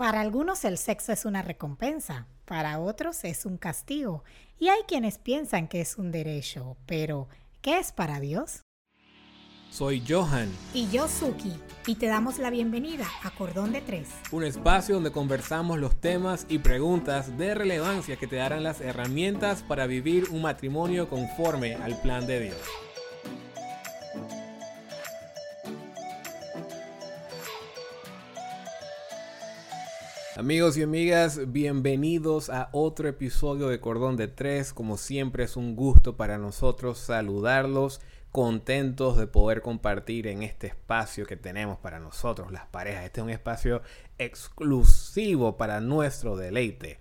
Para algunos el sexo es una recompensa, para otros es un castigo y hay quienes piensan que es un derecho, pero ¿qué es para Dios? Soy Johan. Y yo Suki, y te damos la bienvenida a Cordón de Tres. Un espacio donde conversamos los temas y preguntas de relevancia que te darán las herramientas para vivir un matrimonio conforme al plan de Dios. Amigos y amigas, bienvenidos a otro episodio de Cordón de Tres. Como siempre es un gusto para nosotros saludarlos, contentos de poder compartir en este espacio que tenemos para nosotros, las parejas. Este es un espacio exclusivo para nuestro deleite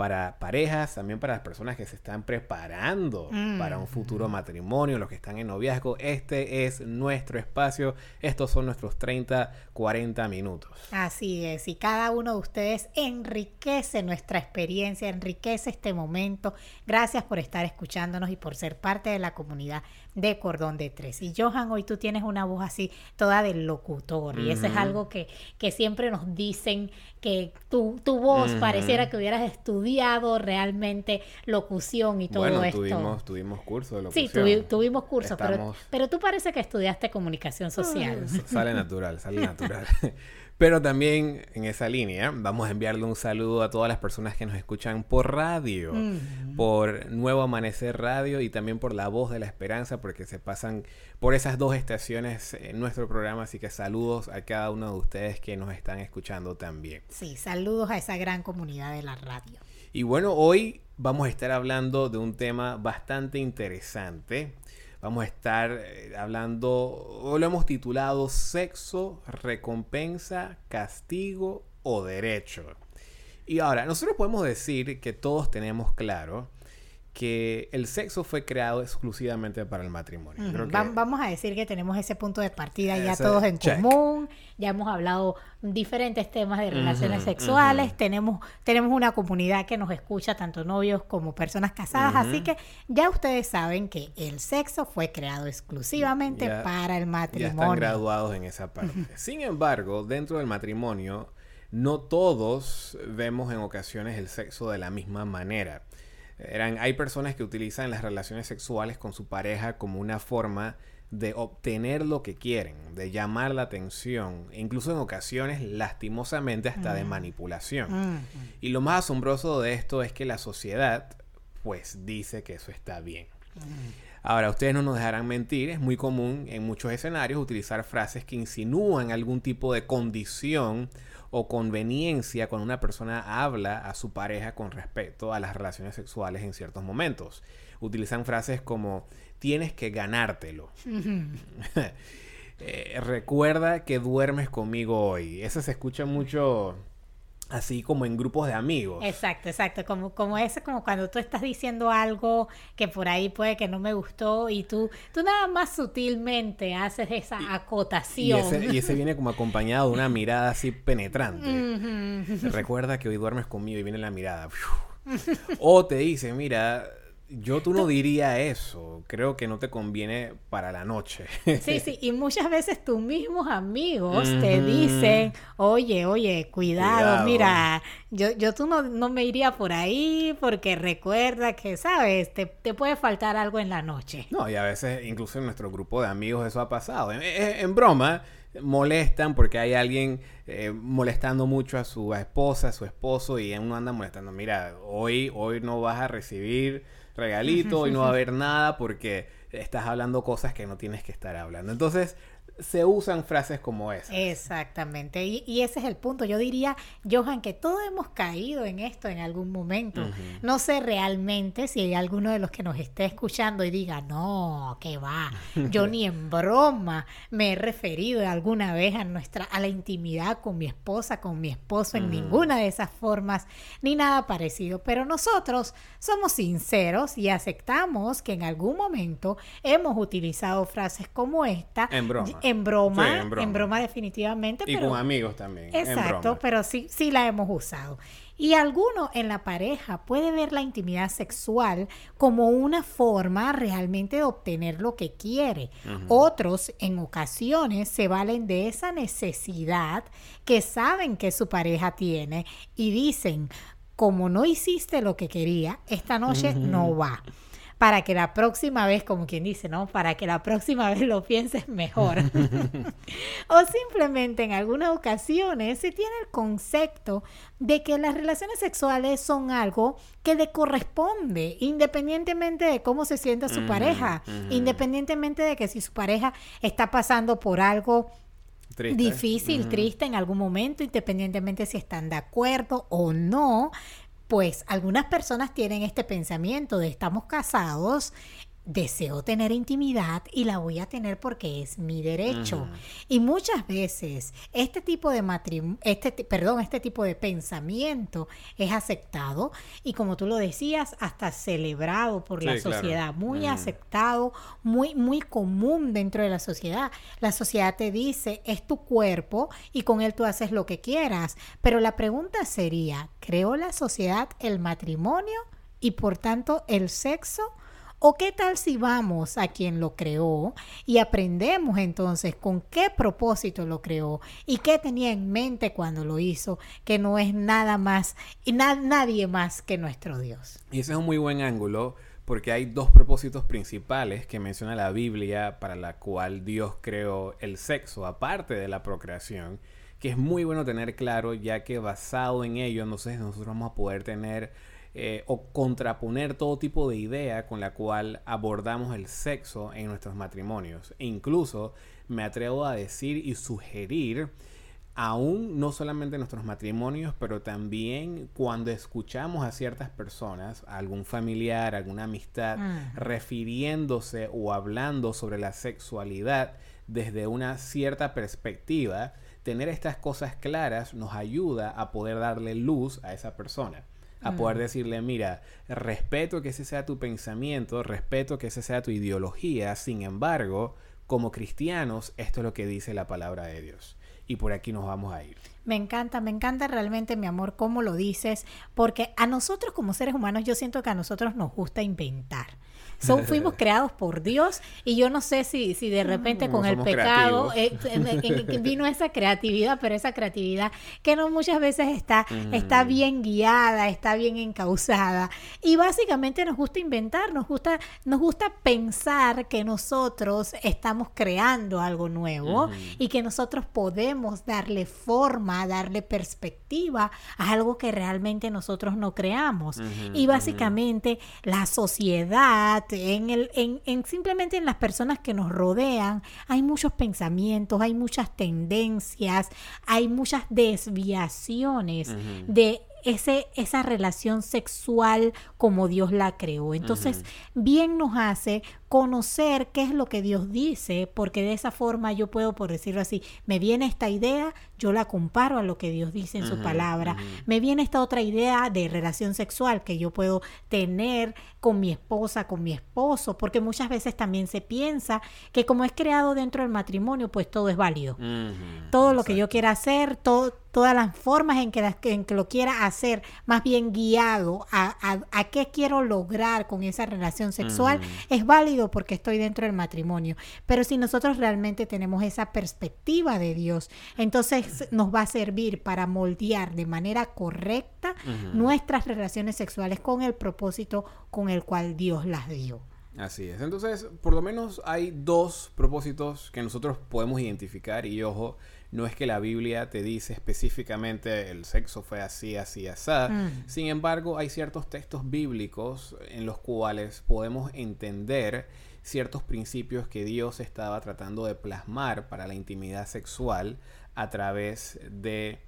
para parejas, también para las personas que se están preparando para un futuro mm. matrimonio, los que están en noviazgo. Este es nuestro espacio. Estos son nuestros 30, 40 minutos. Así es. Y cada uno de ustedes enriquece nuestra experiencia, enriquece este momento. Gracias por estar escuchándonos y por ser parte de la comunidad de Cordón de Tres. Y Johan, hoy tú tienes una voz así toda del locutor. Y eso es algo que, que siempre nos dicen que tu, tu voz pareciera que hubieras estudiado realmente locución y todo bueno, esto. Tuvimos, tuvimos curso de locución. Sí, tuvimos curso, pero, pero tú parece que estudiaste comunicación social. sale natural, sale natural. Pero también en esa línea vamos a enviarle un saludo a todas las personas que nos escuchan por radio, por Nuevo Amanecer Radio y también por La Voz de la Esperanza, porque se pasan por esas dos estaciones en nuestro programa. Así que saludos a cada uno de ustedes que nos están escuchando también. Sí, saludos a esa gran comunidad de la radio. Y bueno, hoy vamos a estar hablando de un tema bastante interesante Vamos a estar eh, hablando, o lo hemos titulado Sexo, Recompensa, Castigo o Derecho. Y ahora, nosotros podemos decir que todos tenemos claro que el sexo fue creado exclusivamente para el matrimonio. Vamos a decir que tenemos ese punto de partida ya todos en común, ya hemos hablado diferentes temas de relaciones sexuales, tenemos, tenemos una comunidad que nos escucha, tanto novios como personas casadas, así que ya ustedes saben que el sexo fue creado exclusivamente para el matrimonio. Ya están graduados en esa parte. Sin embargo, dentro del matrimonio, no todos vemos en ocasiones el sexo de la misma manera hay personas que utilizan las relaciones sexuales con su pareja como una forma de obtener lo que quieren, de llamar la atención, incluso en ocasiones lastimosamente hasta de mm. manipulación. Mm, mm. Y lo más asombroso de esto es que la sociedad pues dice que eso está bien. Ahora, ustedes no nos dejarán mentir, es muy común en muchos escenarios utilizar frases que insinúan algún tipo de condición o conveniencia cuando una persona habla a su pareja con respecto a las relaciones sexuales en ciertos momentos. Utilizan frases como tienes que ganártelo. Eh, recuerda que duermes conmigo hoy. Eso se escucha mucho así como en grupos de amigos. Exacto, exacto, como, como ese, como cuando tú estás diciendo algo que por ahí puede que no me gustó y tú, tú nada más sutilmente haces esa acotación. Y ese, viene como acompañado de una mirada así penetrante. Recuerda que hoy duermes conmigo y viene la mirada. o te dice, mira, yo tú no diría eso. Creo que no te conviene para la noche. Sí, sí. Y muchas veces tus mismos amigos te dicen, oye, oye, cuidado, mira, yo, yo tú no, no, me iría por ahí porque recuerda que, ¿sabes? Te, te, puede faltar algo en la noche. No, y a veces, incluso en nuestro grupo de amigos, eso ha pasado. En, broma, molestan porque hay alguien eh, molestando mucho a su esposa, a su esposo, y uno anda molestando. Mira, hoy, hoy no vas a recibir regalito y no va a haber nada porque estás hablando cosas que no tienes que estar hablando. Entonces, se usan frases como esas. Exactamente. Y, ese es el punto. Yo diría, Johan, que todos hemos caído en esto en algún momento. No sé realmente si hay alguno de los que nos esté escuchando y diga, no, que va. Yo ni en broma me he referido alguna vez a nuestra, a la intimidad con mi esposa, con mi esposo, en ninguna de esas formas, ni nada parecido. Pero nosotros somos sinceros y aceptamos que en algún momento hemos utilizado frases como esta. En broma en broma, en broma, definitivamente. Y con amigos también. Exacto, pero sí, sí la hemos usado. Y alguno en la pareja puede ver la intimidad sexual como una forma realmente de obtener lo que quiere. Otros en ocasiones se valen de esa necesidad que saben que su pareja tiene y dicen, como no hiciste lo que quería, esta noche no va para que la próxima vez, como quien dice, ¿no? Para que la próxima vez lo pienses mejor. o simplemente en algunas ocasiones se tiene el concepto de que las relaciones sexuales son algo que le corresponde, independientemente de cómo se sienta su pareja, independientemente de que si su pareja está pasando por algo difícil, triste en algún momento, independientemente si están de acuerdo o no, pues algunas personas tienen este pensamiento de estamos casados, deseo tener intimidad y la voy a tener porque es mi derecho. Y muchas veces este tipo de matrimonio, este, perdón, este tipo de pensamiento es aceptado y como tú lo decías, hasta celebrado por la sociedad, muy aceptado, muy, muy común dentro de la sociedad. La sociedad te dice, es tu cuerpo y con él tú haces lo que quieras. Pero la pregunta sería, ¿creó la sociedad el matrimonio y por tanto el sexo? ¿O qué tal si vamos a quien lo creó y aprendemos entonces con qué propósito lo creó y qué tenía en mente cuando lo hizo, que no es nada más y nadie más que nuestro Dios? Y ese es un muy buen ángulo porque hay dos propósitos principales que menciona la Biblia para la cual Dios creó el sexo, aparte de la procreación, que es muy bueno tener claro ya que basado en ello entonces nosotros vamos a poder tener eh, o contraponer todo tipo de idea con la cual abordamos el sexo en nuestros matrimonios. E incluso me atrevo a decir y sugerir, aún no solamente en nuestros matrimonios, pero también cuando escuchamos a ciertas personas, algún familiar, alguna amistad, mm. refiriéndose o hablando sobre la sexualidad desde una cierta perspectiva, tener estas cosas claras nos ayuda a poder darle luz a esa persona a poder mm. decirle, mira, respeto que ese sea tu pensamiento, respeto que esa sea tu ideología, sin embargo, como cristianos, esto es lo que dice la palabra de Dios. Y por aquí nos vamos a ir. Me encanta, me encanta realmente, mi amor, cómo lo dices, porque a nosotros como seres humanos, yo siento que a nosotros nos gusta inventar. Son, fuimos creados por Dios y yo no sé si, si de repente con el pecado eh, vino esa creatividad, pero esa creatividad que no muchas veces está, está bien guiada, está bien encausada. Y básicamente nos gusta inventar, nos gusta, nos gusta pensar que nosotros estamos creando algo nuevo y que nosotros podemos darle forma, darle perspectiva a algo que realmente nosotros no creamos. y básicamente la sociedad, en, el, en, en, simplemente en las personas que nos rodean, hay muchos pensamientos, hay muchas tendencias, hay muchas desviaciones de ese, esa relación sexual como Dios la creó. Entonces, bien nos hace conocer qué es lo que Dios dice, porque de esa forma yo puedo, por decirlo así, me viene esta idea, yo la comparo a lo que Dios dice en su palabra, me viene esta otra idea de relación sexual que yo puedo tener con mi esposa, con mi esposo, porque muchas veces también se piensa que como es creado dentro del matrimonio, pues todo es válido. Todo lo que yo quiera hacer, todo, todas las formas en que, en que lo quiera hacer, más bien guiado a, a, qué quiero lograr con esa relación sexual, es válido porque estoy dentro del matrimonio. Pero si nosotros realmente tenemos esa perspectiva de Dios, entonces nos va a servir para moldear de manera correcta nuestras relaciones sexuales con el propósito con el cual Dios las dio. Así es. Entonces, por lo menos hay dos propósitos que nosotros podemos identificar y ojo, no es que la Biblia te dice específicamente el sexo fue así, así, así. Mm. Sin embargo, hay ciertos textos bíblicos en los cuales podemos entender ciertos principios que Dios estaba tratando de plasmar para la intimidad sexual a través de,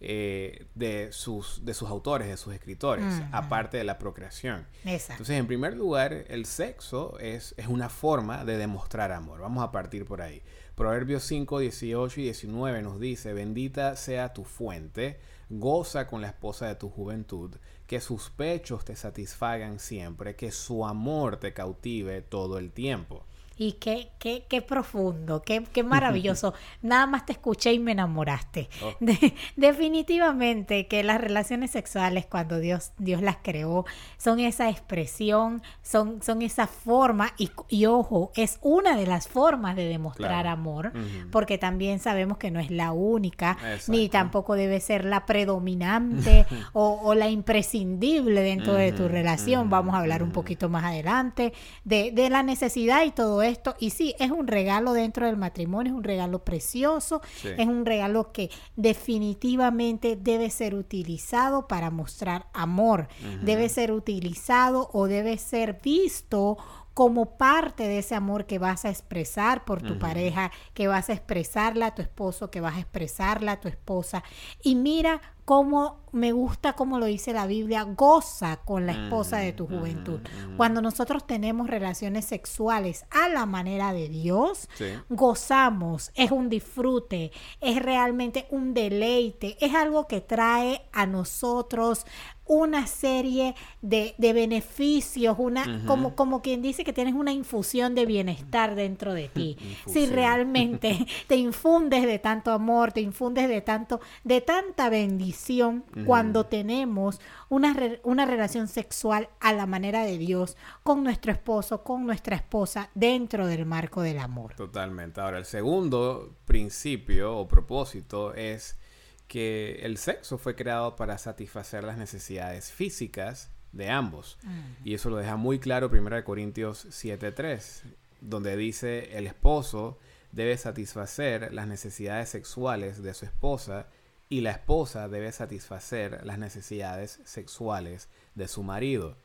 eh, de, sus, de sus autores, de sus escritores, aparte de la procreación. Entonces, en primer lugar, el sexo es, es una forma de demostrar amor. Vamos a partir por ahí. Proverbios 5, 18 y 19 nos dice, bendita sea tu fuente, goza con la esposa de tu juventud, que sus pechos te satisfagan siempre, que su amor te cautive todo el tiempo. Y qué, qué, qué profundo, qué, qué maravilloso. Nada más te escuché y me enamoraste. Oh. De- definitivamente que las relaciones sexuales cuando Dios, Dios las creó son esa expresión, son, son esa forma y, y ojo, es una de las formas de demostrar Claro. amor, porque también sabemos que no es la única, ni tampoco debe ser la predominante o, o la imprescindible dentro de tu relación. Vamos a hablar un poquito más adelante de, de la necesidad y todo esto. Y sí, es un regalo dentro del matrimonio, es un regalo precioso, Sí. es un regalo que definitivamente debe ser utilizado para mostrar amor, debe ser utilizado o debe ser visto como parte de ese amor que vas a expresar por tu pareja, que vas a expresarla a tu esposo, que vas a expresarla a tu esposa. Y mira cómo me gusta como lo dice la Biblia, goza con la esposa de tu juventud. Cuando nosotros tenemos relaciones sexuales a la manera de Dios, Sí. gozamos, es un disfrute, es realmente un deleite, es algo que trae a nosotros una serie de, de beneficios, una, como, como quien dice que tienes una infusión de bienestar dentro de ti. si realmente te infundes de tanto amor, te infundes de tanto, de tanta bendición cuando tenemos una, re- una relación sexual a la manera de Dios con nuestro esposo, con nuestra esposa, dentro del marco del amor. Totalmente. Ahora, el segundo principio o propósito es que el sexo fue creado para satisfacer las necesidades físicas de ambos. Y eso lo deja muy claro 1 Corintios 7:3, donde dice el esposo debe satisfacer las necesidades sexuales de su esposa y la esposa debe satisfacer las necesidades sexuales de su marido.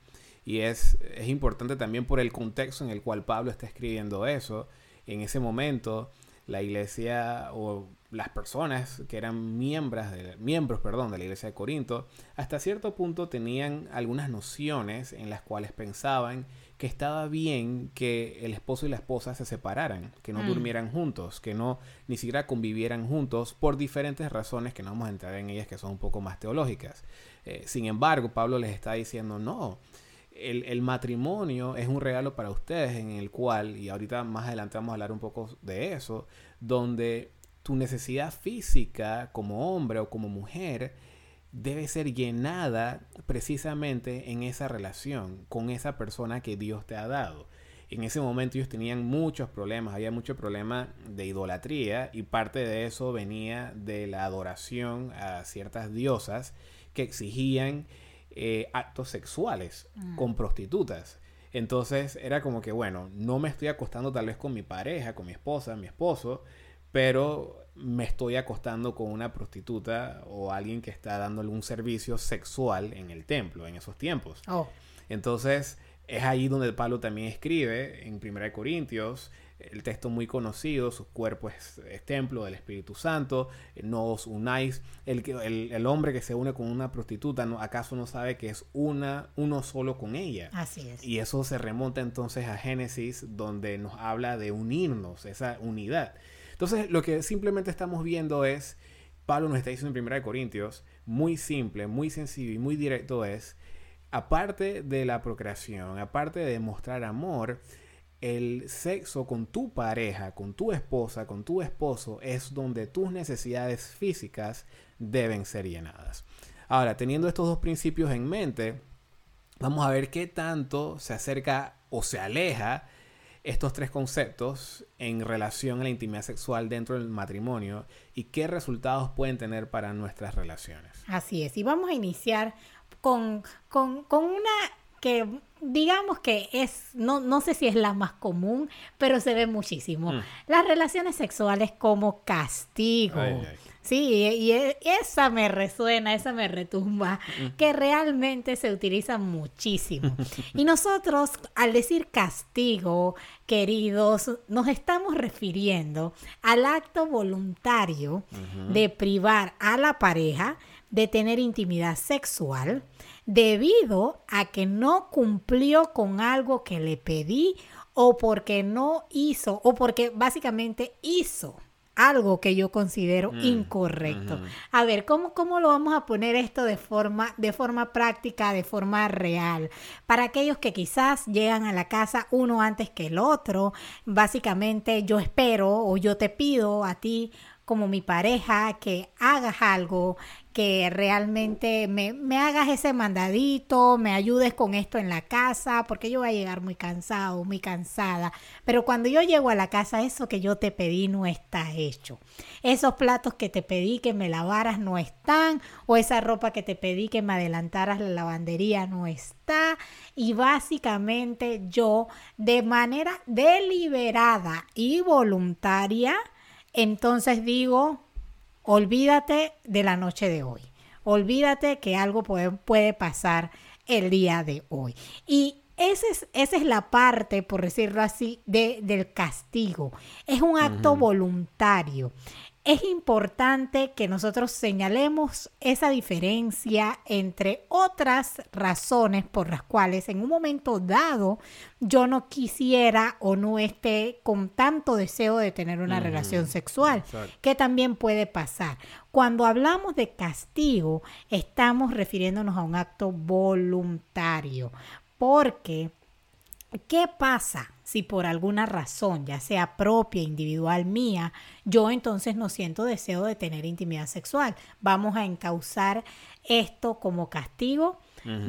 Y es, es importante también por el contexto en el cual Pablo está escribiendo eso. En ese momento, la iglesia o las personas que eran miembros de, miembros perdón, de la iglesia de Corinto, hasta cierto punto tenían algunas nociones en las cuales pensaban que estaba bien que el esposo y la esposa se separaran, que no Mm. durmieran juntos, que no ni siquiera convivieran juntos por diferentes razones que no vamos a entrar en ellas que son un poco más teológicas. Eh, sin embargo, Pablo les está diciendo, no, el, el matrimonio es un regalo para ustedes en el cual, y ahorita más adelante vamos a hablar un poco de eso, donde tu necesidad física como hombre o como mujer debe ser llenada precisamente en esa relación con esa persona que Dios te ha dado. En ese momento ellos tenían muchos problemas, había mucho problema de idolatría y parte de eso venía de la adoración a ciertas diosas que exigían eh, actos sexuales con prostitutas. Entonces era como que, bueno, no me estoy acostando tal vez con mi pareja, con mi esposa, mi esposo, pero me estoy acostando con una prostituta o alguien que está dándole un servicio sexual en el templo en esos tiempos. Oh, Entonces, es ahí donde Pablo también escribe en 1 Corintios, el texto muy conocido, su cuerpo es, es templo del Espíritu Santo, no os unáis, el, el, el hombre que se une con una prostituta, ¿no, ¿acaso no sabe que es una, uno solo con ella? así es. Y eso se remonta entonces a Génesis, donde nos habla de unirnos, esa unidad. Entonces, lo que simplemente estamos viendo es, Pablo nos está diciendo en 1 Corintios, muy simple, muy sencillo y muy directo es, aparte de la procreación, aparte de demostrar amor, el sexo con tu pareja, con tu esposa, con tu esposo, es donde tus necesidades físicas deben ser llenadas. Ahora, teniendo estos dos principios en mente, vamos a ver qué tanto se acerca o se aleja estos tres conceptos en relación a la intimidad sexual dentro del matrimonio y qué resultados pueden tener para nuestras relaciones. Así es. Y vamos a iniciar con, con, con una que digamos que es, no, no sé si es la más común, pero se ve muchísimo. Mm. Las relaciones sexuales como castigo. Ay, ay. Sí, y e- esa me resuena, esa me retumba, que realmente se utiliza muchísimo. Y nosotros, al decir castigo, queridos, nos estamos refiriendo al acto voluntario de privar a la pareja de tener intimidad sexual debido a que no cumplió con algo que le pedí o porque no hizo o porque básicamente hizo algo que yo considero mm, incorrecto. A ver, ¿cómo, ¿cómo lo vamos a poner esto de forma, de forma práctica, de forma real? Para aquellos que quizás llegan a la casa uno antes que el otro, básicamente yo espero o yo te pido a ti como mi pareja que hagas algo, que realmente me, me, hagas ese mandadito, me ayudes con esto en la casa, porque yo voy a llegar muy cansado, muy cansada. Pero cuando yo llego a la casa, eso que yo te pedí no está hecho. Esos platos que te pedí que me lavaras no están, o esa ropa que te pedí que me adelantaras la lavandería no está. Y básicamente yo, de manera deliberada y voluntaria, entonces digo, olvídate de la noche de hoy. Olvídate que algo puede, puede pasar el día de hoy. Y esa es, esa es la parte, por decirlo así, de, del castigo. Es un acto voluntario es importante que nosotros señalemos esa diferencia entre otras razones por las cuales en un momento dado yo no quisiera o no esté con tanto deseo de tener una relación sexual, que también puede pasar. Cuando hablamos de castigo, estamos refiriéndonos a un acto voluntario, porque ¿qué pasa? Si por alguna razón, ya sea propia, individual mía, yo entonces no siento deseo de tener intimidad sexual. Vamos a encauzar esto como castigo.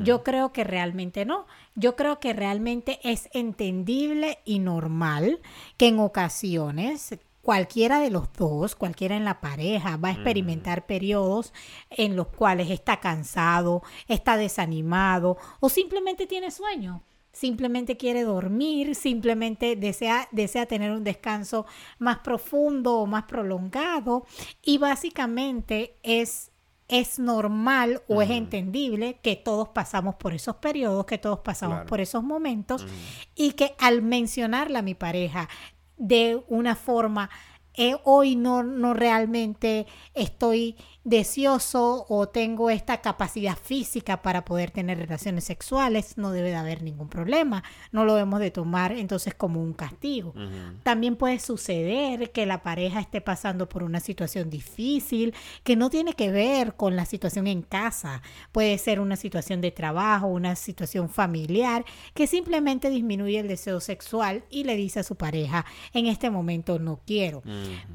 Yo creo que realmente no. Yo creo que realmente es entendible y normal que en ocasiones cualquiera de los dos, cualquiera en la pareja, va a experimentar periodos en los cuales está cansado, está desanimado o simplemente tiene sueño simplemente quiere dormir, simplemente desea, desea tener un descanso más profundo o más prolongado y básicamente es es normal o es entendible que todos pasamos por esos periodos, que todos pasamos por esos momentos y que al mencionarla a mi pareja de una forma, eh, hoy no, no realmente estoy deseoso o tengo esta capacidad física para poder tener relaciones sexuales, no debe de haber ningún problema. No lo debemos de tomar entonces como un castigo. También puede suceder que la pareja esté pasando por una situación difícil que no tiene que ver con la situación en casa. Puede ser una situación de trabajo, una situación familiar que simplemente disminuye el deseo sexual y le dice a su pareja, en este momento no quiero.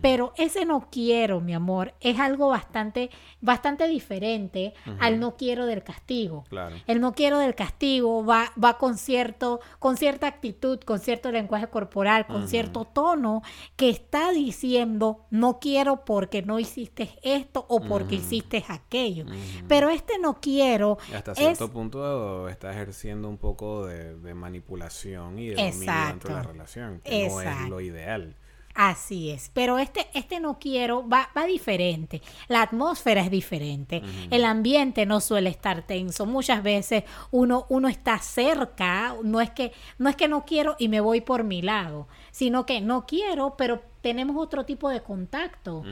Pero ese no quiero, mi amor, es algo bastante bastante, diferente al no quiero del castigo. El no quiero del castigo va, va con, cierto, con cierta actitud, con cierto lenguaje corporal, con cierto tono que está diciendo no quiero porque no hiciste esto o porque hiciste aquello. Pero este no quiero. Hasta cierto punto está ejerciendo un poco de, manipulación y de dominio dentro de la relación, que no es lo ideal. Así es, pero este, este no quiero va, va diferente. La atmósfera es diferente. El ambiente no suele estar tenso. Muchas veces uno, uno está cerca, no es que, no es que no quiero y me voy por mi lado, sino que no quiero, pero tenemos otro tipo de contacto.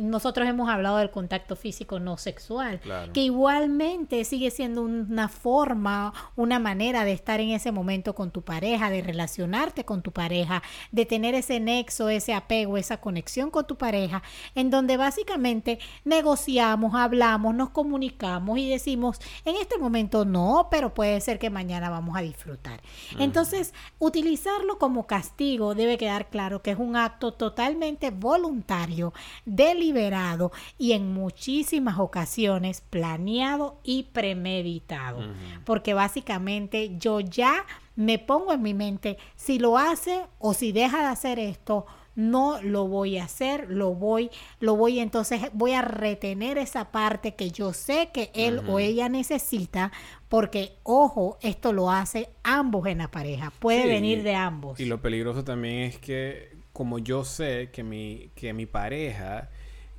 Nosotros hemos hablado del contacto físico no sexual, que igualmente sigue siendo una forma, una manera de estar en ese momento con tu pareja, de relacionarte con tu pareja, de tener ese nexo, ese apego, esa conexión con tu pareja, en donde básicamente negociamos, hablamos, nos comunicamos y decimos, en este momento no, pero puede ser que mañana vamos a disfrutar. Entonces, utilizarlo como castigo debe quedar claro que es un acto total totalmente voluntario, deliberado y en muchísimas ocasiones planeado y premeditado. Porque básicamente yo ya me pongo en mi mente si lo hace o si deja de hacer esto, no lo voy a hacer, lo voy, lo voy, entonces voy a retener esa parte que yo sé que él o ella necesita, porque, ojo, esto lo hace ambos en la pareja, puede venir de ambos. Y lo peligroso también es que como yo sé que mi, que mi pareja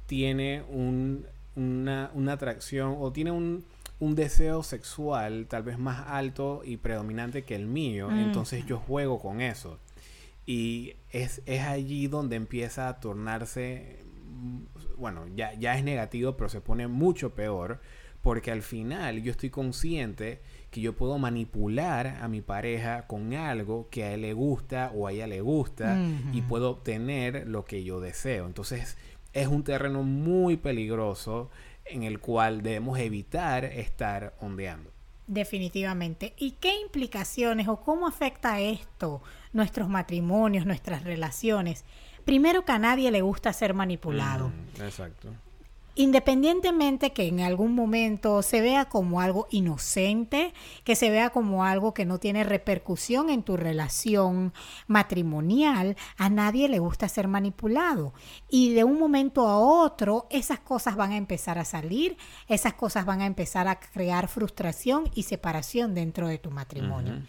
tiene un, una, atracción o tiene un, deseo sexual tal vez más alto y predominante que el mío, mm. entonces yo juego con eso. Y es, allí donde empieza a tornarse, mm, bueno, ya, ya es negativo, pero se pone mucho peor porque al final yo estoy consciente que yo puedo manipular a mi pareja con algo que a él le gusta o a ella le gusta y puedo obtener lo que yo deseo. Entonces es un terreno muy peligroso en el cual debemos evitar estar ondeando. Definitivamente. ¿Y qué implicaciones o cómo afecta esto nuestros matrimonios, nuestras relaciones? Primero que a nadie le gusta ser manipulado. exacto independientemente que en algún momento se vea como algo inocente, que se vea como algo que no tiene repercusión en tu relación matrimonial, a nadie le gusta ser manipulado. Y de un momento a otro, esas cosas van a empezar a salir, esas cosas van a empezar a crear frustración y separación dentro de tu matrimonio.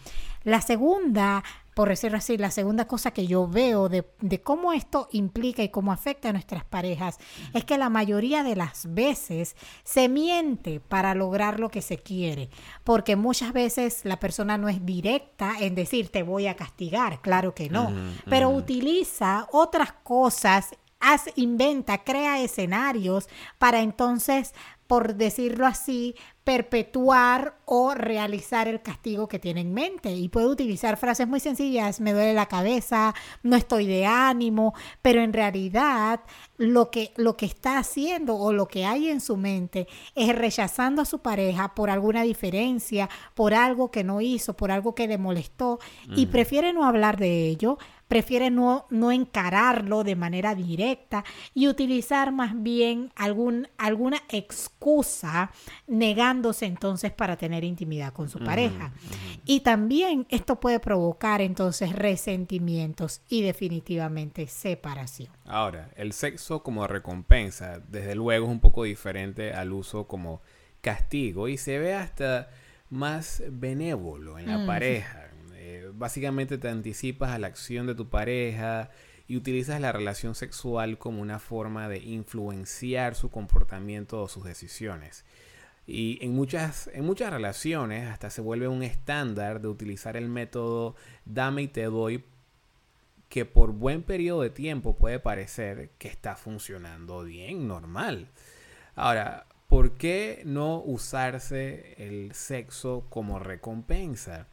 La segunda por decirlo así, la segunda cosa que yo veo de, cómo esto implica y cómo afecta a nuestras parejas es que la mayoría de las veces se miente para lograr lo que se quiere, porque muchas veces la persona no es directa en decir te voy a castigar, claro que no, pero utiliza otras cosas inventa, crea escenarios para entonces por decirlo así, perpetuar o realizar el castigo que tiene en mente. Y puede utilizar frases muy sencillas, me duele la cabeza, no estoy de ánimo, pero en realidad lo que, lo que está haciendo o lo que hay en su mente es rechazando a su pareja por alguna diferencia, por algo que no hizo, por algo que le molestó, y prefiere no hablar de ello, prefiere no, no encararlo de manera directa y utilizar más bien algún, alguna excusa negándose entonces para tener intimidad con su pareja. Y también esto puede provocar entonces resentimientos y definitivamente separación. Ahora, el sexo como recompensa, desde luego es un poco diferente al uso como castigo y se ve hasta más benévolo en la pareja básicamente te anticipas a la acción de tu pareja y utilizas la relación sexual como una forma de influenciar su comportamiento o sus decisiones. Y en muchas, en muchas relaciones hasta se vuelve un estándar de utilizar el método dame y te doy que por buen periodo de tiempo puede parecer que está funcionando bien, normal. Ahora, ¿por qué no usarse el sexo como recompensa?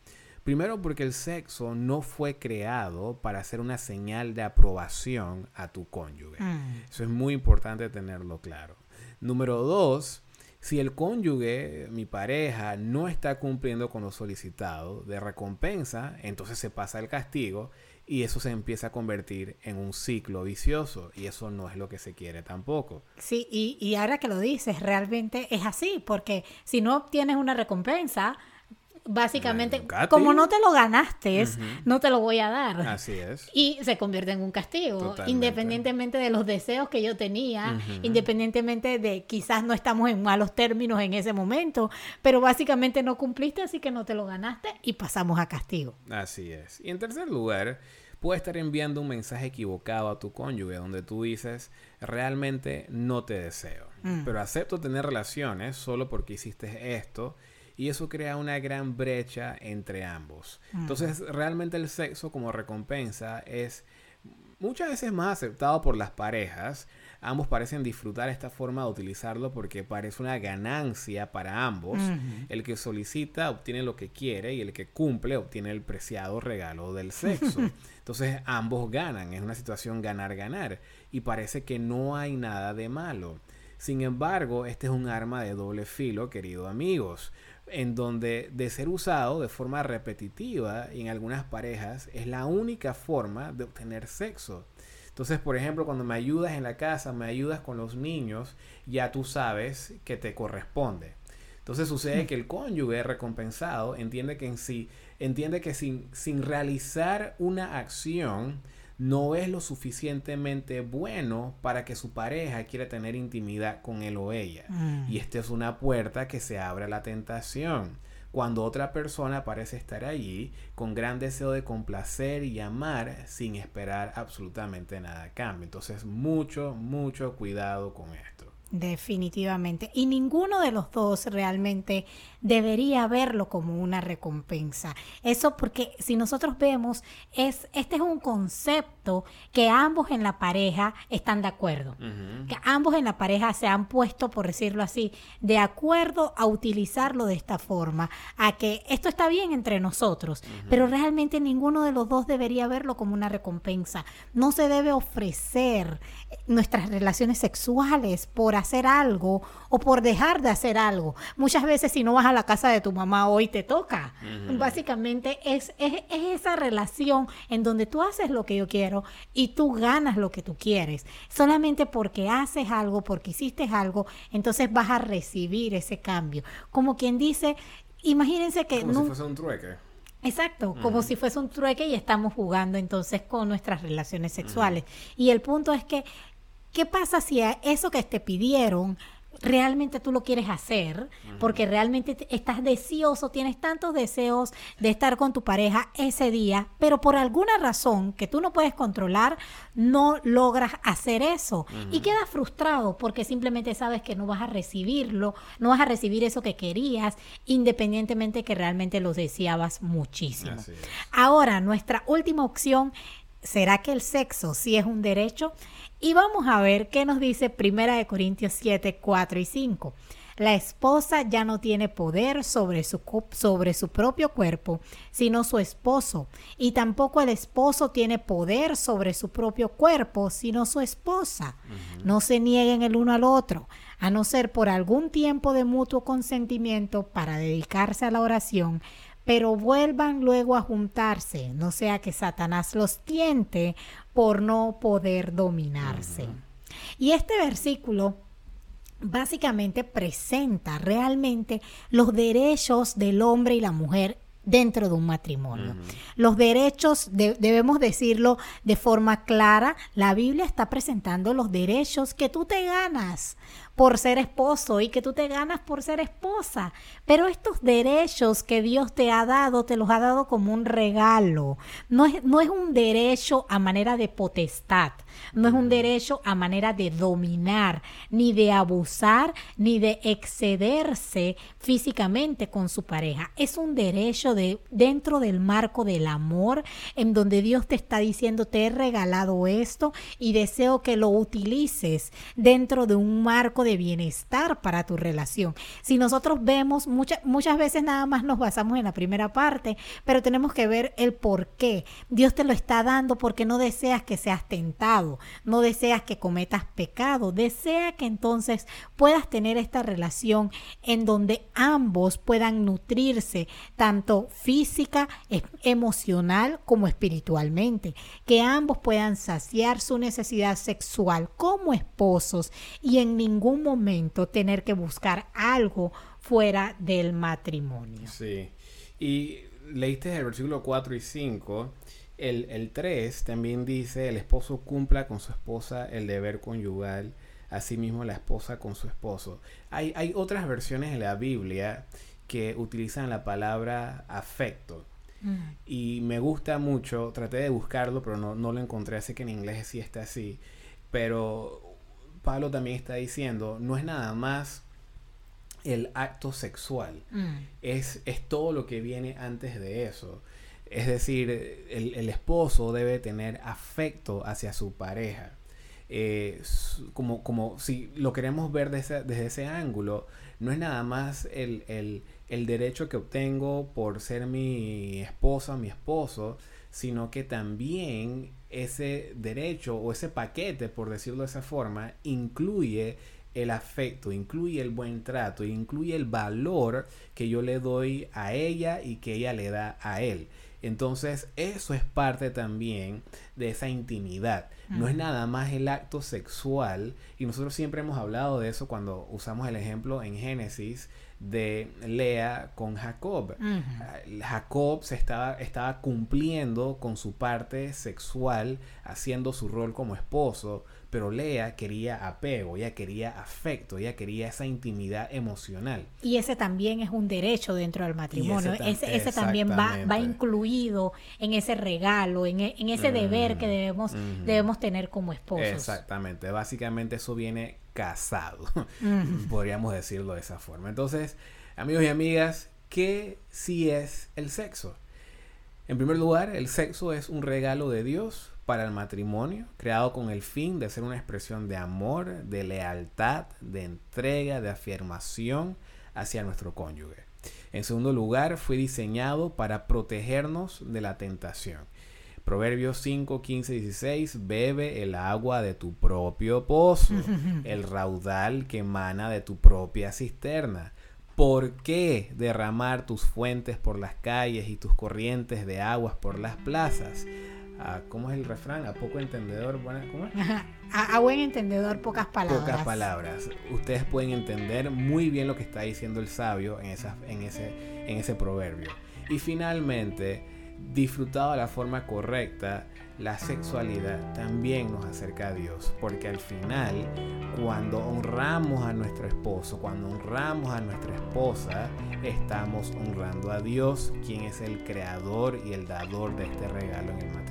Primero porque el sexo no fue creado para ser una señal de aprobación a tu cónyuge. Mm. Eso es muy importante tenerlo claro. Número dos, si el cónyuge, mi pareja, no está cumpliendo con lo solicitado de recompensa, entonces se pasa el castigo y eso se empieza a convertir en un ciclo vicioso y eso no es lo que se quiere tampoco. Sí, y, y ahora que lo dices, realmente es así, porque si no obtienes una recompensa, básicamente, como no te lo ganaste, no te lo voy a dar. Así es. Y se convierte en un castigo, independientemente de los deseos que yo tenía, independientemente de quizás no estamos en malos términos en ese momento, pero básicamente no cumpliste, así que no te lo ganaste y pasamos a castigo. Así es. Y en tercer lugar, puede estar enviando un mensaje equivocado a tu cónyuge donde tú dices, realmente no te deseo, mm. pero acepto tener relaciones solo porque hiciste esto y eso crea una gran brecha entre ambos. Entonces, realmente el sexo como recompensa es muchas veces más aceptado por las parejas. Ambos parecen disfrutar esta forma de utilizarlo porque parece una ganancia para ambos. El que solicita obtiene lo que quiere y el que cumple obtiene el preciado regalo del sexo. Entonces ambos ganan, es una situación ganar-ganar y parece que no hay nada de malo. Sin embargo, este es un arma de doble filo, queridos amigos, en donde de ser usado de forma repetitiva en algunas parejas es la única forma de obtener sexo. Entonces, por ejemplo, cuando me ayudas en la casa, me ayudas con los niños, ya tú sabes que te corresponde. Entonces sucede que el cónyuge recompensado entiende que en sí, entiende que sin, sin realizar una acción, no es lo suficientemente bueno para que su pareja quiera tener intimidad con él o ella. Mm. Y esta es una puerta que se abre a la tentación. Cuando otra persona parece estar allí con gran deseo de complacer y amar sin esperar absolutamente nada a cambio. Entonces, mucho, mucho cuidado con esto. Definitivamente. Y ninguno de los dos realmente debería verlo como una recompensa. Eso porque si nosotros vemos, es, este es un concepto que ambos en la pareja están de acuerdo. Que ambos en la pareja se han puesto, por decirlo así, de acuerdo a utilizarlo de esta forma, a que esto está bien entre nosotros, pero realmente ninguno de los dos debería verlo como una recompensa. No se debe ofrecer nuestras relaciones sexuales por hacer algo o por dejar de hacer algo. Muchas veces si no vas a la casa de tu mamá hoy te toca. Básicamente es, es, esa relación en donde tú haces lo que yo quiero y tú ganas lo que tú quieres. Solamente porque haces algo, porque hiciste algo, entonces vas a recibir ese cambio. Como quien dice, imagínense que... Como si fuese un trueque. Exacto, como si fuese un trueque y estamos jugando entonces con nuestras relaciones sexuales. Y el punto es que, ¿qué pasa si a eso que te pidieron realmente tú lo quieres hacer, porque realmente estás deseoso, tienes tantos deseos de estar con tu pareja ese día, pero por alguna razón que tú no puedes controlar, no logras hacer eso y quedas frustrado porque simplemente sabes que no vas a recibirlo, no vas a recibir eso que querías, independientemente que realmente lo deseabas muchísimo. Ahora, nuestra última opción, ¿será que el sexo sí es un derecho? Y vamos a ver qué nos dice Primera de Corintios 7, 4 y 5. La esposa ya no tiene poder sobre su, sobre su propio cuerpo, sino su esposo. Y tampoco el esposo tiene poder sobre su propio cuerpo, sino su esposa. No se nieguen el uno al otro, a no ser por algún tiempo de mutuo consentimiento para dedicarse a la oración, pero vuelvan luego a juntarse, no sea que Satanás los tiente por no poder dominarse. Y este versículo básicamente presenta realmente los derechos del hombre y la mujer dentro de un matrimonio. Los derechos, debemos decirlo de forma clara, la Biblia está presentando los derechos que tú te ganas por ser esposo y que tú te ganas por ser esposa. Pero estos derechos que Dios te ha dado, te los ha dado como un regalo. No es, no es un derecho a manera de potestad, no es un derecho a manera de dominar, ni de abusar, ni de excederse físicamente con su pareja. Es un derecho de dentro del marco del amor, en donde Dios te está diciendo, te he regalado esto y deseo que lo utilices dentro de un marco de bienestar para tu relación. Si nosotros vemos, muchas muchas veces nada más nos basamos en la primera parte, pero tenemos que ver el por qué. Dios te lo está dando porque no deseas que seas tentado, no deseas que cometas pecado, desea que entonces puedas tener esta relación en donde ambos puedan nutrirse tanto física, e, emocional como espiritualmente, que ambos puedan saciar su necesidad sexual como esposos y en ningún momento tener que buscar algo fuera del matrimonio. Sí. Y leíste el versículo 4 y 5. El, el 3 también dice, el esposo cumpla con su esposa el deber conyugal, asimismo la esposa con su esposo. Hay, hay otras versiones de la Biblia que utilizan la palabra afecto. Mm. Y me gusta mucho, traté de buscarlo, pero no, no lo encontré, así que en inglés sí está así. Pero Pablo también está diciendo, no es nada más el acto sexual, mm. es, es todo lo que viene antes de eso. Es decir, el, esposo debe tener afecto hacia su pareja. Eh, como, como si lo queremos ver desde, desde ese ángulo, no es nada más el, el, el, derecho que obtengo por ser mi esposa, mi esposo, sino que también ese derecho o ese paquete, por decirlo de esa forma, incluye el afecto, incluye el buen trato, incluye el valor que yo le doy a ella y que ella le da a él. Entonces, eso es parte también de esa intimidad. No es nada más el acto sexual. Y nosotros siempre hemos hablado de eso cuando usamos el ejemplo en Génesis de Lea con Jacob. Ah, Jacob se estaba, estaba cumpliendo con su parte sexual, haciendo su rol como esposo, pero Lea quería apego, ella quería afecto, ella quería esa intimidad emocional. Y ese también es un derecho dentro del matrimonio, ese, ese, también va, va incluido en ese regalo, en, e, en ese deber que debemos, debemos tener como esposos. Exactamente, básicamente eso viene casado. Podríamos decirlo de esa forma. Entonces, amigos y amigas, ¿qué sí es el sexo? En primer lugar, el sexo es un regalo de Dios para el matrimonio, creado con el fin de ser una expresión de amor, de lealtad, de entrega, de afirmación hacia nuestro cónyuge. En segundo lugar, fue diseñado para protegernos de la tentación. Proverbios 5, 15, 16, bebe el agua de tu propio pozo, el raudal que emana de tu propia cisterna. ¿Por qué derramar tus fuentes por las calles y tus corrientes de aguas por las plazas? A, ¿cómo es el refrán? A poco entendedor, buena, ¿cómo es? A, buen entendedor, pocas palabras. Pocas palabras. Ustedes pueden entender muy bien lo que está diciendo el sabio en, esa, en, ese, en ese proverbio. Y finalmente, disfrutado de la forma correcta, la sexualidad también nos acerca a Dios, porque al final, cuando honramos a nuestro esposo, cuando honramos a nuestra esposa, estamos honrando a Dios, quien es el creador y el dador de este regalo en el matrimonio.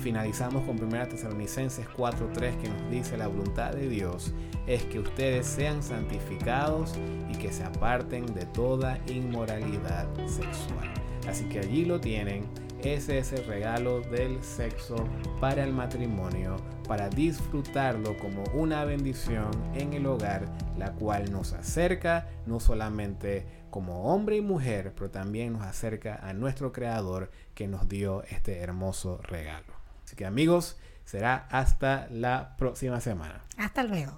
Finalizamos con 1 Tesalonicenses 4:3 que nos dice la voluntad de Dios es que ustedes sean santificados y que se aparten de toda inmoralidad sexual. Así que allí lo tienen. Ese es el regalo del sexo para el matrimonio, para disfrutarlo como una bendición en el hogar, la cual nos acerca no solamente como hombre y mujer, pero también nos acerca a nuestro Creador que nos dio este hermoso regalo. Así que amigos, será hasta la próxima semana. Hasta luego.